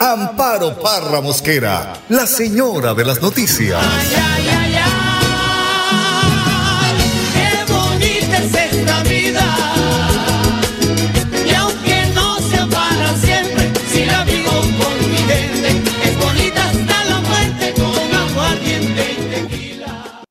Amparo Parra Mosquera, la señora de las noticias. Ay, ay, ay, ay, qué bonita es esta vida. Y aunque no sea para siempre, si la vivo con mi gente, es bonita hasta la muerte con aguardiente y tequila.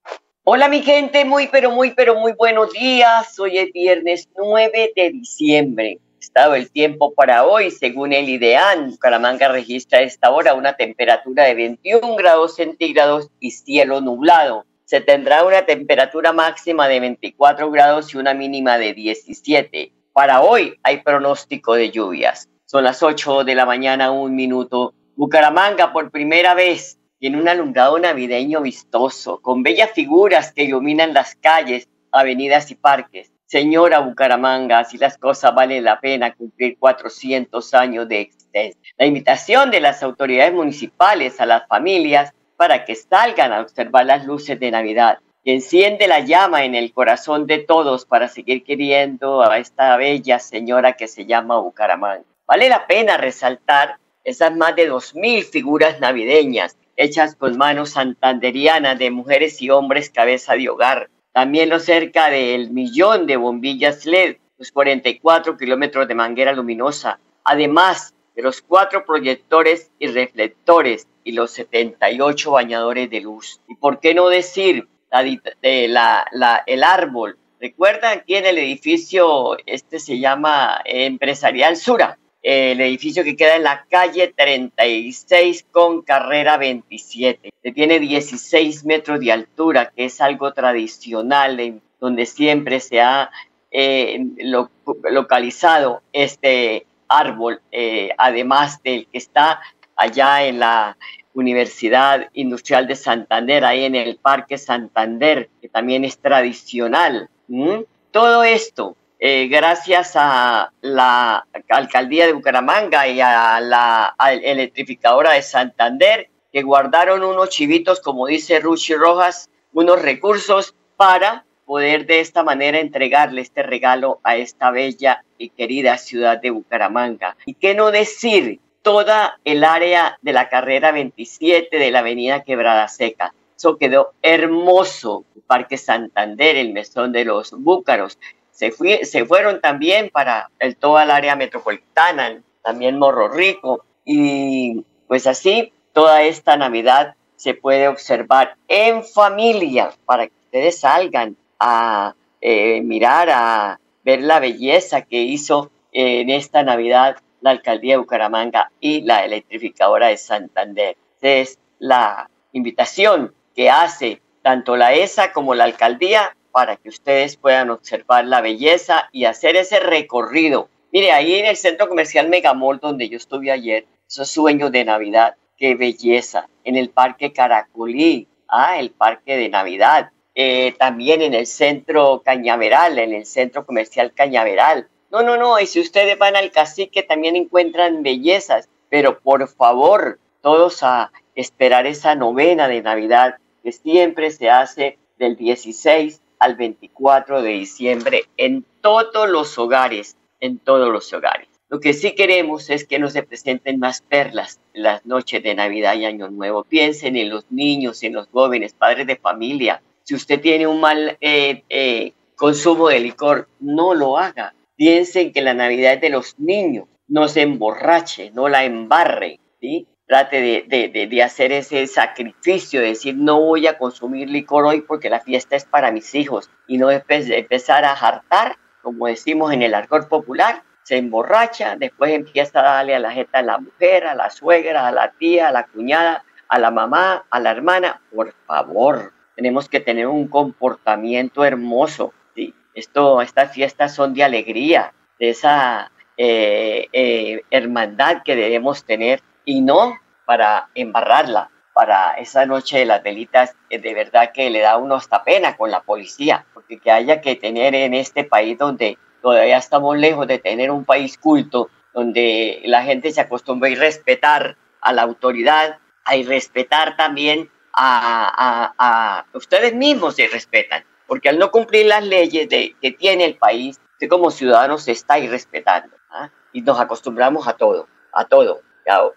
Hola mi gente, muy pero muy pero muy buenos días. Hoy es viernes 9 de diciembre. Estado el tiempo para hoy, según el IDEAN, Bucaramanga registra a esta hora una temperatura de 21 grados centígrados y cielo nublado. Se tendrá una temperatura máxima de 24 grados y una mínima de 17. Para hoy hay pronóstico de lluvias. Son las 8 de la mañana, un minuto. Bucaramanga por primera vez tiene un alumbrado navideño vistoso, con bellas figuras que iluminan las calles, avenidas y parques. Señora Bucaramanga, si las cosas valen la pena cumplir 400 años de existencia. La invitación de las autoridades municipales a las familias para que salgan a observar las luces de Navidad, que enciende la llama en el corazón de todos para seguir queriendo a esta bella señora que se llama Bucaramanga. Vale la pena resaltar esas más de 2.000 figuras navideñas hechas con manos santanderianas de mujeres y hombres cabeza de hogar. También los cerca del millón de bombillas LED, los 44 kilómetros de manguera luminosa, además de los cuatro proyectores y reflectores y los 78 bañadores de luz. ¿Y por qué no decir la, de la, el árbol? ¿Recuerdan aquí en el edificio, este se llama Empresarial Sura? El edificio que queda en la calle 36 con carrera 27. Que tiene 16 metros de altura, que es algo tradicional, donde siempre se ha eh, lo, localizado este árbol, eh, además del que está allá en la Universidad Industrial de Santander, ahí en el Parque Santander, que también es tradicional. Todo esto eh, gracias a la alcaldía de Bucaramanga y a la electrificadora de Santander, que guardaron unos chivitos, como dice Ruchi Rojas, unos recursos para poder de esta manera entregarle este regalo a esta bella y querida ciudad de Bucaramanga. Y qué no decir toda el área de la carrera 27 de la avenida Quebrada Seca. Eso quedó hermoso. Parque Santander, el mesón de los búcaros, se, se fueron también para el, toda el área metropolitana, también Morro Rico, y pues así toda esta Navidad se puede observar en familia para que ustedes salgan a eh, mirar, a ver la belleza que hizo en esta Navidad la alcaldía de Bucaramanga y la electrificadora de Santander. es la invitación que hace tanto la ESA como la alcaldía para que ustedes puedan observar la belleza y hacer ese recorrido. Mire, ahí en el centro comercial Megamall, donde yo estuve ayer, esos sueños de Navidad, qué belleza. En el Parque Caracolí, ah, el Parque de Navidad. Eh, también en el centro Cañaveral, en el centro comercial Cañaveral. No, no, no, y si ustedes van al cacique también encuentran bellezas, pero por favor, todos a esperar esa novena de Navidad que siempre se hace del 16 al 24 de diciembre en todos los hogares, en todos los hogares. Lo que sí queremos es que nos se presenten más perlas las noches de Navidad y Año Nuevo. Piensen en los niños, en los jóvenes, padres de familia. Si usted tiene un mal eh, eh, consumo de licor, no lo haga. Piensen que la Navidad es de los niños. No se emborrache, no la embarre. ¿sí? Trate de, de, de, hacer ese sacrificio, de decir no voy a consumir licor hoy porque la fiesta es para mis hijos y no empezar a hartar, como decimos en el argot popular, se emborracha, después empieza a darle a la jeta a la mujer, a la suegra, a la tía, a la cuñada, a la mamá, a la hermana, por favor, tenemos que tener un comportamiento hermoso, ¿sí? Esto, estas fiestas son de alegría, de esa eh, eh, hermandad que debemos tener y no para embarrarla. Para esa noche de las velitas, eh, de verdad que le da uno hasta pena con la policía, porque que haya que tener en este país donde todavía estamos lejos de tener un país culto, donde la gente se acostumbra a respetar a la autoridad, a respetar también a, a, ustedes mismos se respetan, porque al no cumplir las leyes de, que tiene el país, usted como ciudadano se está irrespetando ¿ah? y nos acostumbramos a todo, a todo.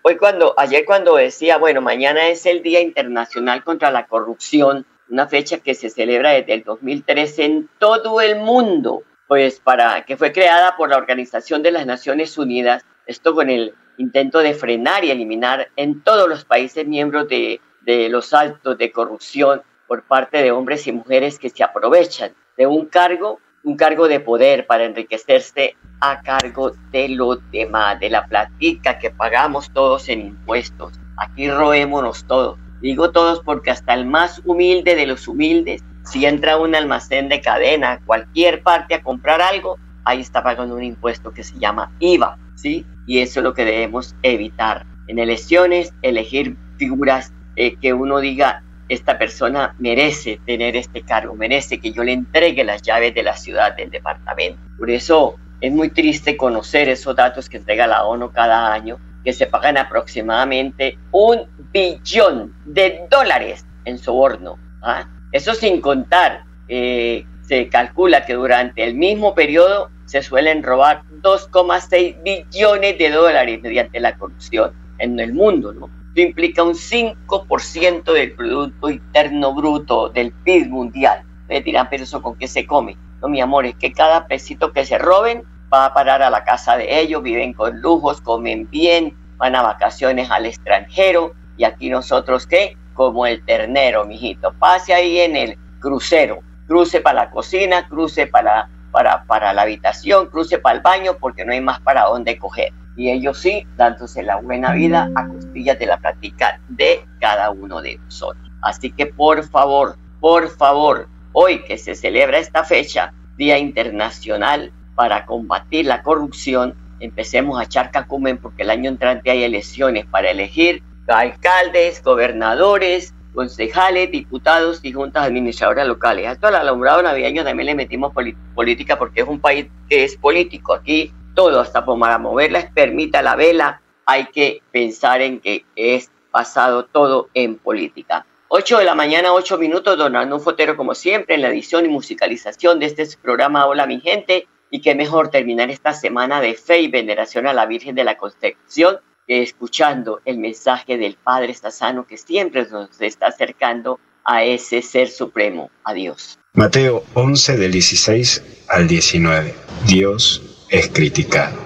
Hoy cuando, ayer cuando decía, bueno, mañana es el Día Internacional contra la Corrupción, una fecha que se celebra desde el 2013 en todo el mundo, pues para que fue creada por la Organización de las Naciones Unidas, esto con el intento de frenar y eliminar en todos los países miembros de, los actos de corrupción por parte de hombres y mujeres que se aprovechan de un cargo, un cargo de poder para enriquecerse a cargo de los demás, de la platica que pagamos todos en impuestos. Aquí roémonos todos. Digo todos porque hasta el más humilde de los humildes si entra a un almacén de cadena, cualquier parte a comprar algo, ahí está pagando un impuesto que se llama IVA, ¿sí? Y eso es lo que debemos evitar. En elecciones, elegir figuras eh, que uno diga, esta persona merece tener este cargo, merece que yo le entregue las llaves de la ciudad, del departamento. Por eso es muy triste conocer esos datos que entrega la ONU cada año, que se pagan aproximadamente un billón de dólares en soborno. ¿ah? Eso sin contar, eh, se calcula que durante el mismo periodo se suelen robar 2,6 billones de dólares mediante la corrupción en el mundo, ¿no? Implica un 5% del Producto Interno Bruto del PIB mundial. Me dirán, pero eso con qué se come. No, mi amor, es que cada pesito que se roben va a parar a la casa de ellos, viven con lujos, comen bien, van a vacaciones al extranjero y aquí nosotros qué? como el ternero, mijito. Pase ahí en el crucero, cruce para la cocina, cruce para, para, para la habitación, cruce para el baño, porque no hay más para dónde coger. Y ellos sí, dándose la buena vida a costillas de la práctica de cada uno de nosotros. Así que por favor, por favor, hoy que se celebra esta fecha, Día Internacional para combatir la corrupción, empecemos a echar cacumen porque el año entrante hay elecciones para elegir alcaldes, gobernadores, concejales, diputados y juntas administradoras locales. A todo el alumbrado navideño también le metimos política porque es un país que es político. Aquí todo, hasta para moverla, permita la vela, hay que pensar en que es pasado todo en política. 8 de la mañana, 8 minutos, don Arnulfo Fotero, como siempre, en la edición y musicalización de este programa Hola mi gente. Y qué mejor terminar esta semana de fe y veneración a la Virgen de la Concepción escuchando el mensaje del Padre sano que siempre nos está acercando a ese ser supremo, a Dios. Mateo 11 del 16 al 19. Dios es criticado.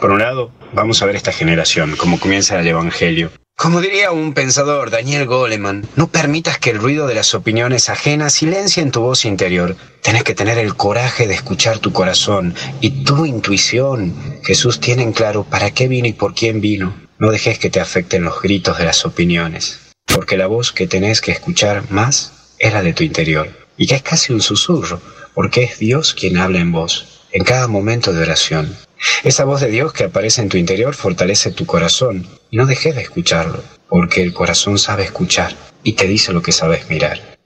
Por un lado, vamos a ver esta generación, cómo comienza el Evangelio. Como diría un pensador, Daniel Goleman, no permitas que el ruido de las opiniones ajenas silencien tu voz interior. Tienes que tener el coraje de escuchar tu corazón y tu intuición. Jesús tiene en claro para qué vino y por quién vino. No dejes que te afecten los gritos de las opiniones, porque la voz que tenés que escuchar más es la de tu interior, y que es casi un susurro, porque es Dios quien habla en vos, en cada momento de oración. Esa voz de Dios que aparece en tu interior fortalece tu corazón, y no dejes de escucharlo, porque el corazón sabe escuchar y te dice lo que sabes mirar.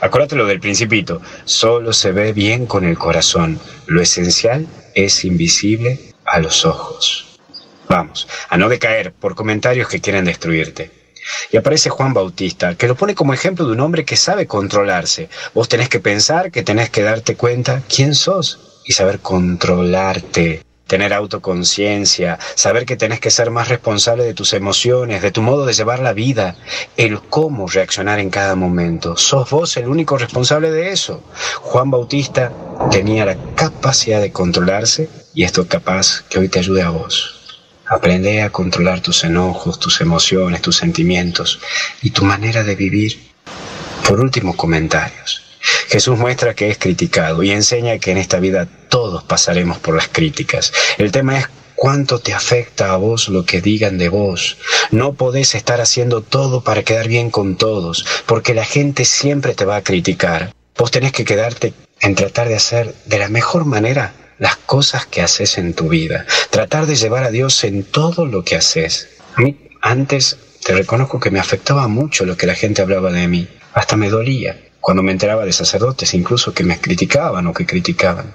Acuérdate lo del principito, solo se ve bien con el corazón, lo esencial es invisible a los ojos. Vamos, a no decaer por comentarios que quieren destruirte. Y aparece Juan Bautista, que lo pone como ejemplo de un hombre que sabe controlarse. Vos tenés que pensar que tenés que darte cuenta quién sos y saber controlarte, tener autoconciencia, saber que tenés que ser más responsable de tus emociones, de tu modo de llevar la vida, el cómo reaccionar en cada momento. Sos vos el único responsable de eso. Juan Bautista tenía la capacidad de controlarse y esto es capaz que hoy te ayude a vos. Aprende a controlar tus enojos, tus emociones, tus sentimientos y tu manera de vivir. Por último, comentarios. Jesús muestra que es criticado y enseña que en esta vida todos pasaremos por las críticas. El tema es cuánto te afecta a vos lo que digan de vos. No podés estar haciendo todo para quedar bien con todos, porque la gente siempre te va a criticar. Vos tenés que quedarte en tratar de hacer de la mejor manera las cosas que haces en tu vida. Tratar de llevar a Dios en todo lo que haces. A mí, Antes te reconozco que me afectaba mucho lo que la gente hablaba de mí. Hasta me dolía cuando me enteraba de sacerdotes incluso que me criticaban o que criticaban.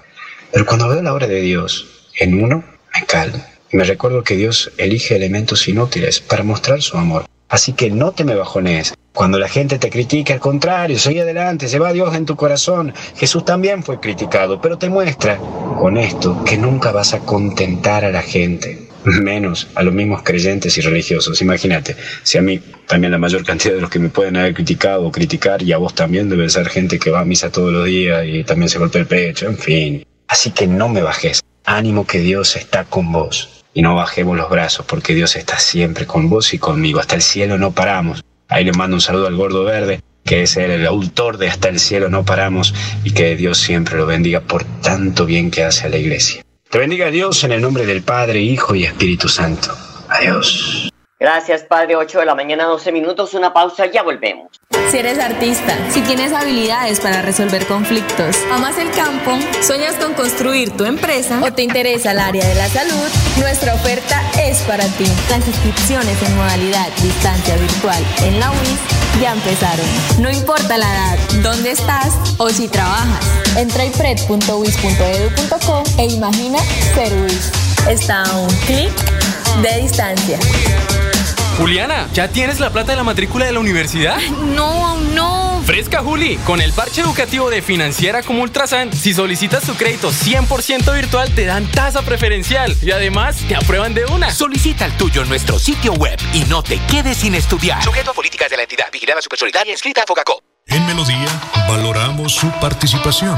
Pero cuando veo la obra de Dios en uno, me calmo. Y me recuerdo que Dios elige elementos inútiles para mostrar su amor. Así que no te me bajones. Cuando la gente te critica, al contrario, sigue adelante, se va Dios en tu corazón. Jesús también fue criticado, pero te muestra con esto que nunca vas a contentar a la gente, menos a los mismos creyentes y religiosos. Imagínate, si a mí también la mayor cantidad de los que me pueden haber criticado o criticar, y a vos también debe ser gente que va a misa todos los días y también se golpea el pecho, en fin. Así que no me bajes. Ánimo que Dios está con vos y no bajemos los brazos porque Dios está siempre con vos y conmigo. Hasta el cielo no paramos. Ahí le mando un saludo al gordo verde, que es el autor de Hasta el cielo no paramos y que Dios siempre lo bendiga por tanto bien que hace a la iglesia. Te bendiga Dios en el nombre del Padre, Hijo y Espíritu Santo. Adiós. Gracias, Padre. 8 de la mañana, 12 minutos. Una pausa, ya volvemos. Si eres artista, si tienes habilidades para resolver conflictos, amas el campo, sueñas con construir tu empresa o te interesa el área de la salud, nuestra oferta es para ti. Las inscripciones en modalidad distancia virtual en la UIS ya empezaron. No importa la edad, dónde estás o si trabajas. Entra a ipred.wis.edu.co e imagina ser UIS. Está a un clic de distancia. Juliana, ¿ya tienes la plata de la matrícula de la universidad? No, no. Fresca, Juli. Con el parche educativo de Financiera como Ultrasan, si solicitas tu crédito 100% virtual, te dan tasa preferencial y además te aprueban de una. Solicita el tuyo en nuestro sitio web y no te quedes sin estudiar. Sujeto a políticas de la entidad. Vigilada Supersolidaria inscrita a Fogacop. En Melodía valoramos su participación.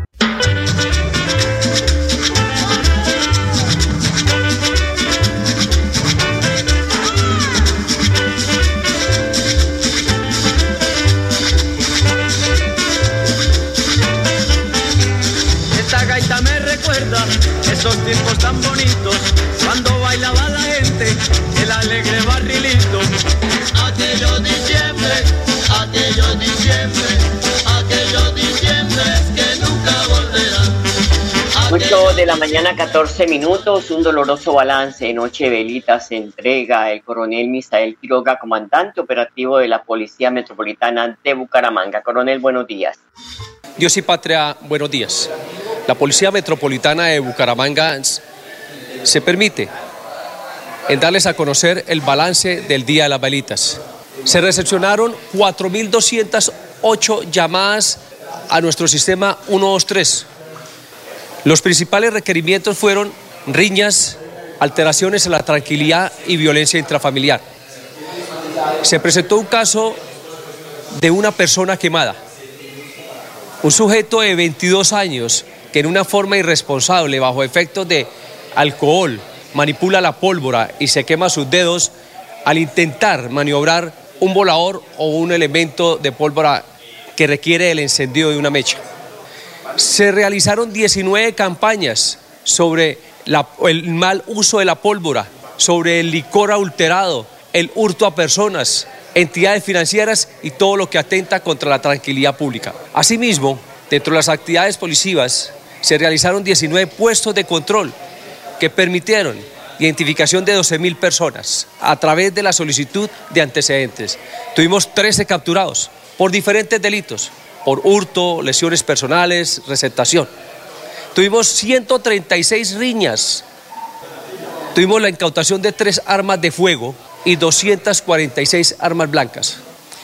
la mañana, 14 minutos, un doloroso balance. Noche Velita se entrega el coronel Misael Quiroga, comandante operativo de la Policía Metropolitana de Bucaramanga. Coronel, buenos días. Dios y patria, buenos días. La Policía Metropolitana de Bucaramanga se permite en darles a conocer el balance del Día de las Velitas. Se recepcionaron 4.208 llamadas a nuestro sistema 123. Los principales requerimientos fueron riñas, alteraciones en la tranquilidad y violencia intrafamiliar. Se presentó un caso de una persona quemada. Un sujeto de 22 años que en una forma irresponsable, bajo efectos de alcohol, manipula la pólvora y se quema sus dedos al intentar maniobrar un volador o un elemento de pólvora que requiere el encendido de una mecha. Se realizaron 19 campañas sobre el mal uso de la pólvora, sobre el licor adulterado, el hurto a personas, entidades financieras y todo lo que atenta contra la tranquilidad pública. Asimismo, dentro de las actividades policivas, se realizaron 19 puestos de control que permitieron identificación de 12.000 personas a través de la solicitud de antecedentes. Tuvimos 13 capturados por diferentes delitos, por hurto, lesiones personales, receptación. Tuvimos 136 riñas. Tuvimos la incautación de tres armas de fuego y 246 armas blancas.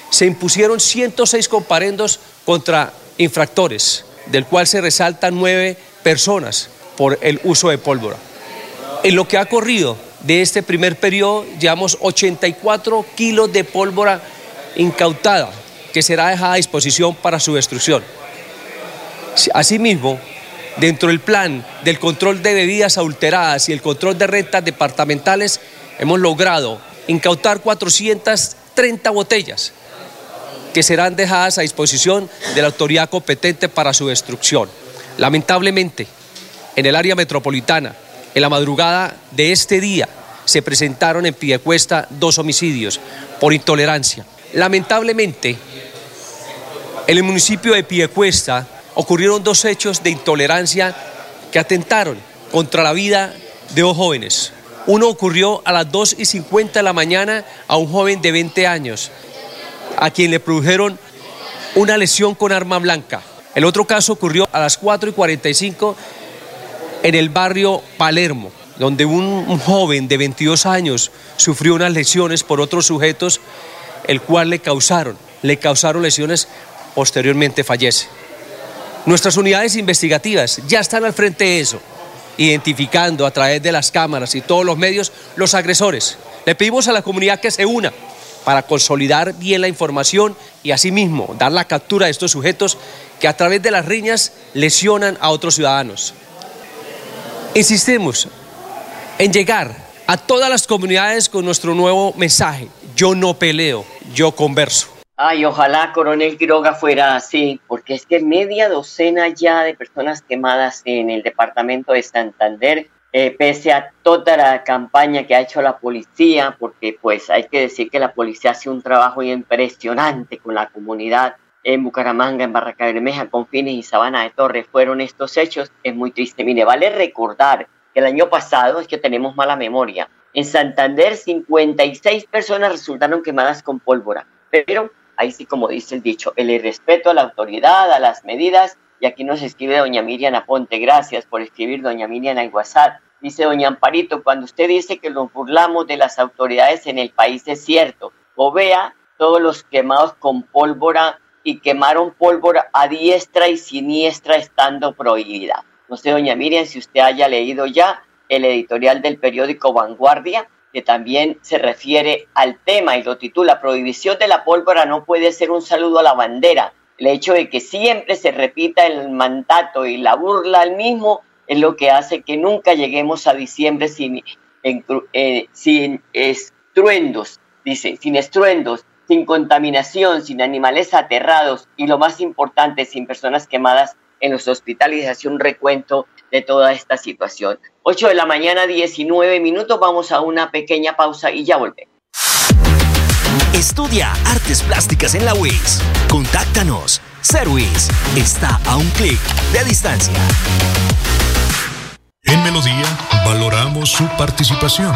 Se impusieron 106 comparendos contra infractores, del cual se resaltan nueve personas por el uso de pólvora. En lo que ha corrido de este primer periodo, llevamos 84 kilos de pólvora incautada que será dejada a disposición para su destrucción. Asimismo, dentro del plan del control de bebidas adulteradas y el control de rentas departamentales, hemos logrado incautar 430 botellas que serán dejadas a disposición de la autoridad competente para su destrucción. Lamentablemente, en el área metropolitana, en la madrugada de este día, se presentaron en Piedecuesta dos homicidios por intolerancia. Lamentablemente, en el municipio de Piedecuesta ocurrieron dos hechos de intolerancia que atentaron contra la vida de dos jóvenes. Uno ocurrió a las 2 y 50 de la mañana a un joven de 20 años, a quien le produjeron una lesión con arma blanca. El otro caso ocurrió a las 4 y 45 en el barrio Palermo, donde un, un joven de 22 años sufrió unas lesiones por otros sujetos, el cual le causaron, le causaron lesiones, posteriormente fallece. Nuestras unidades investigativas ya están al frente de eso, identificando a través de las cámaras y todos los medios los agresores. Le pedimos a la comunidad que se una para consolidar bien la información y asimismo dar la captura de estos sujetos que a través de las riñas lesionan a otros ciudadanos. Insistimos en llegar a todas las comunidades con nuestro nuevo mensaje. Yo no peleo, yo converso. Ay, ojalá Coronel Quiroga fuera así, porque es que media docena ya de personas quemadas en el departamento de Santander, eh, pese a toda la campaña que ha hecho la policía, porque pues hay que decir que la policía hace un trabajo impresionante con la comunidad en Bucaramanga, en Barraca Bermeja, Confines y Sabana de Torres. Fueron estos hechos, es muy triste. Mire, vale recordar que el año pasado, es que tenemos mala memoria, en Santander 56 personas resultaron quemadas con pólvora, pero ahí sí como dice el dicho, el irrespeto a la autoridad, a las medidas, y aquí nos escribe doña Miriam Aponte, gracias por escribir doña Miriam al WhatsApp. Dice doña Amparito, cuando usted dice que nos burlamos de las autoridades en el país es cierto, o vea todos los quemados con pólvora y quemaron pólvora a diestra y siniestra estando prohibida. No sé, doña Miriam, si usted haya leído ya el editorial del periódico Vanguardia, que también se refiere al tema y lo titula Prohibición de la pólvora no puede ser un saludo a la bandera. El hecho de que siempre se repita el mandato y la burla al mismo es lo que hace que nunca lleguemos a diciembre sin, eh, sin estruendos, dice, sin estruendos, sin contaminación, sin animales aterrados y lo más importante, sin personas quemadas en los hospitales hace un recuento de toda esta situación. 8 de la mañana, 19 minutos, vamos a una pequeña pausa y ya volvemos. Estudia artes plásticas en la UIS. Contáctanos. Service está a un clic de distancia. En Melodía valoramos su participación.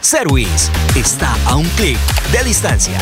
Service está a un clic de distancia.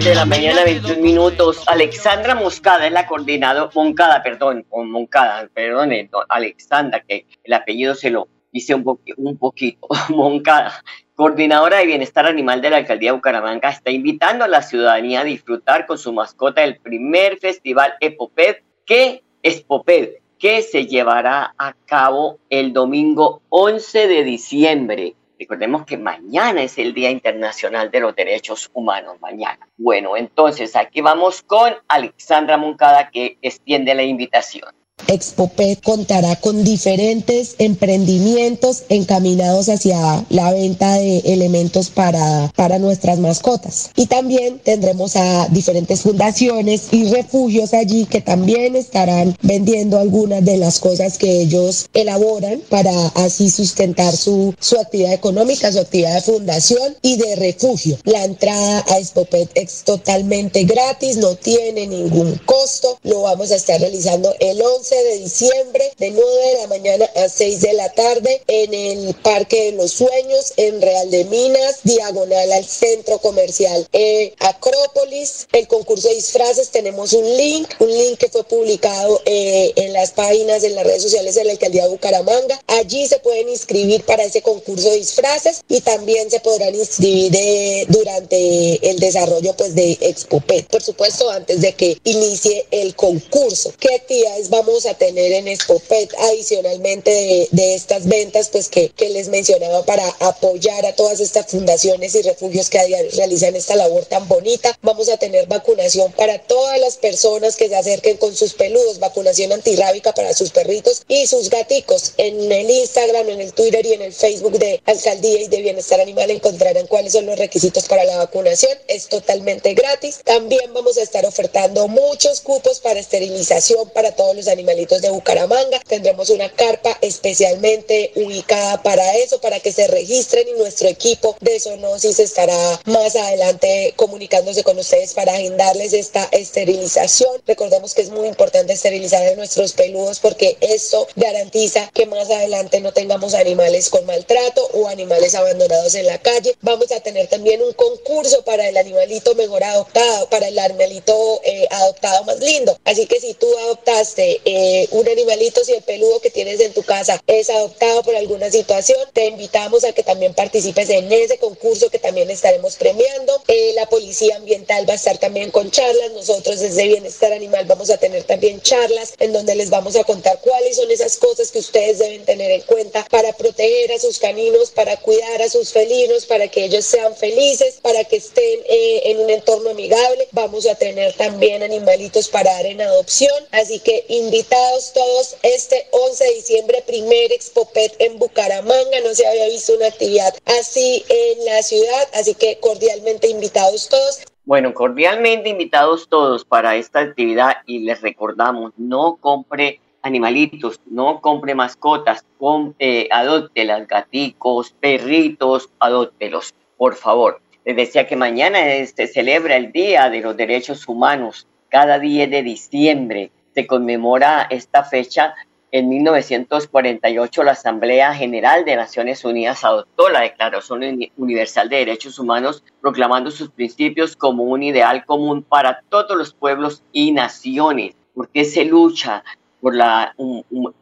De la noche serena. 8 8 de la mañana, 21 minutos. Alexandra Moscada es la coordinadora, Moncada, perdón, Moncada, perdón, Alexandra, que el apellido se lo hice un, un poquito, Moncada, coordinadora de bienestar animal de la alcaldía de Bucaramanga, está invitando a la ciudadanía a disfrutar con su mascota el primer festival Epoped, que es Poped, que se llevará a cabo el domingo 11 de diciembre. Recordemos que mañana es el Día Internacional de los Derechos Humanos, mañana. Bueno, entonces aquí vamos con Alexandra Moncada que extiende la invitación. Expopet contará con diferentes emprendimientos encaminados hacia la venta de elementos para, para nuestras mascotas. Y también tendremos a diferentes fundaciones y refugios allí que también estarán vendiendo algunas de las cosas que ellos elaboran para así sustentar su, su actividad económica, su actividad de fundación y de refugio. La entrada a Expopet es totalmente gratis, no tiene ningún costo. Lo vamos a estar realizando el 11 de diciembre de 9 de la mañana a 6 de la tarde en el Parque de los Sueños en Real de Minas, diagonal al centro comercial eh, Acrópolis. El concurso de disfraces tenemos un link, un link que fue publicado eh, en las páginas, en las redes sociales de la alcaldía de Bucaramanga. Allí se pueden inscribir para ese concurso de disfraces y también se podrán inscribir eh, durante el desarrollo pues de Expopet. Por supuesto, antes de que inicie el concurso. ¿Qué actividades vamos a tener en Expopet adicionalmente de, estas ventas pues que, que les mencionaba para apoyar a todas estas fundaciones y refugios que realizan esta labor tan bonita? Vamos a tener vacunación para todas las personas que se acerquen con sus peludos, vacunación antirrábica para sus perritos y sus gaticos. En el Instagram, en el Twitter y en el Facebook de Alcaldía y de Bienestar Animal encontrarán cuáles son los requisitos para la vacunación. Es totalmente gratis. También vamos a estar ofertando muchos cupos para esterilización para todos los animalitos de Bucaramanga. Tendremos una carpa especialmente ubicada para eso, para que se registren y nuestro equipo de zoonosis estará más adelante comunicándose con ustedes para agendarles esta esterilización. Recordemos que es muy importante esterilizar a nuestros peludos porque esto garantiza que más adelante no tengamos animales con maltrato o animales abandonados en la calle. Vamos a tener también un concurso para el animalito mejor adoptado, para el animalito eh, adoptado más lindo. Así que si tú adoptaste eh, un animalito, si el peludo que tienes en tu casa es adoptado por alguna situación, te invitamos a que también participes en ese concurso que también estaremos premiando. Eh, la policía ambiental va a estar también con charlas. Nosotros desde Bienestar Animal vamos a tener también charlas en donde les vamos a contar cuáles son esas cosas que ustedes deben tener en cuenta para proteger a sus caninos, para cuidar a sus felinos, para que ellos sean felices, para que estén eh, en un entorno amigable. Vamos a tener también animalitos para dar en adopción. Así que invitados todos este 11 de diciembre, primer Expopet en Bucaramanga. No se había visto una actividad así en la ciudad, así que cordialmente invitados todos. Bueno, cordialmente invitados todos para esta actividad y les recordamos, no compre animalitos, no compre mascotas, com, eh, adóptelas, gaticos, perritos, adóptelos, por favor. Les decía que mañana se celebra el Día de los Derechos Humanos. Cada 10 de diciembre se conmemora esta fecha. En 1948 la Asamblea General de Naciones Unidas adoptó la Declaración Universal de Derechos Humanos, proclamando sus principios como un ideal común para todos los pueblos y naciones. porque se lucha por la,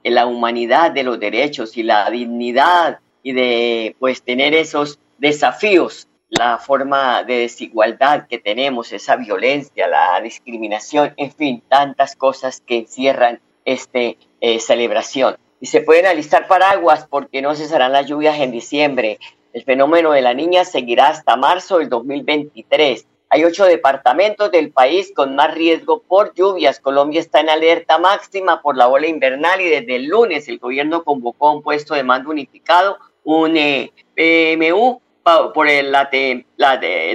la humanidad de los derechos y la dignidad y de pues tener esos desafíos, la forma de desigualdad que tenemos, esa violencia, la discriminación, en fin, tantas cosas que encierran esta eh, celebración. Y se pueden alistar paraguas porque no cesarán las lluvias en diciembre. El fenómeno de la niña seguirá hasta marzo del 2023. Hay ocho departamentos del país con más riesgo por lluvias. Colombia está en alerta máxima por la ola invernal y desde el lunes el gobierno convocó un puesto de mando unificado, un eh, PMU, por la,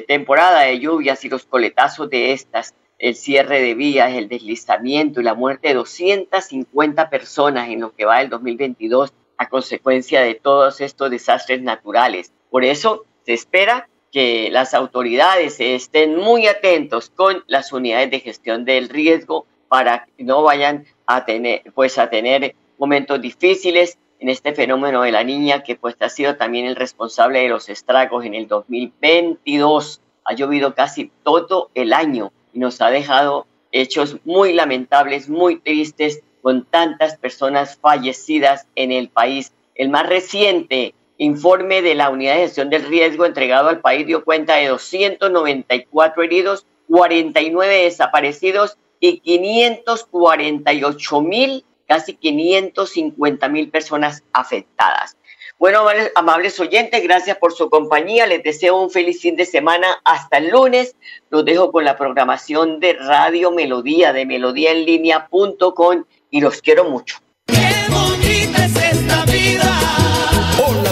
temporada de lluvias y los coletazos de estas, el cierre de vías, el deslizamiento y la muerte de 250 personas en lo que va del 2022 a consecuencia de todos estos desastres naturales. Por eso se espera que las autoridades estén muy atentos con las unidades de gestión del riesgo para que no vayan a tener, pues a tener momentos difíciles en este fenómeno de la niña que pues ha sido también el responsable de los estragos en el 2022 ha llovido casi todo el año y nos ha dejado hechos muy lamentables, muy tristes, con tantas personas fallecidas en el país. El más reciente informe de la Unidad de Gestión del Riesgo entregado al país dio cuenta de 294 heridos, 49 desaparecidos y 548 mil, casi 550 mil personas afectadas. Bueno, amables, oyentes, gracias por su compañía. Les deseo un feliz fin de semana. Hasta el lunes. Los dejo con la programación de Radio Melodía, de melodíaenlínea.com y los quiero mucho. bonita es esta vida.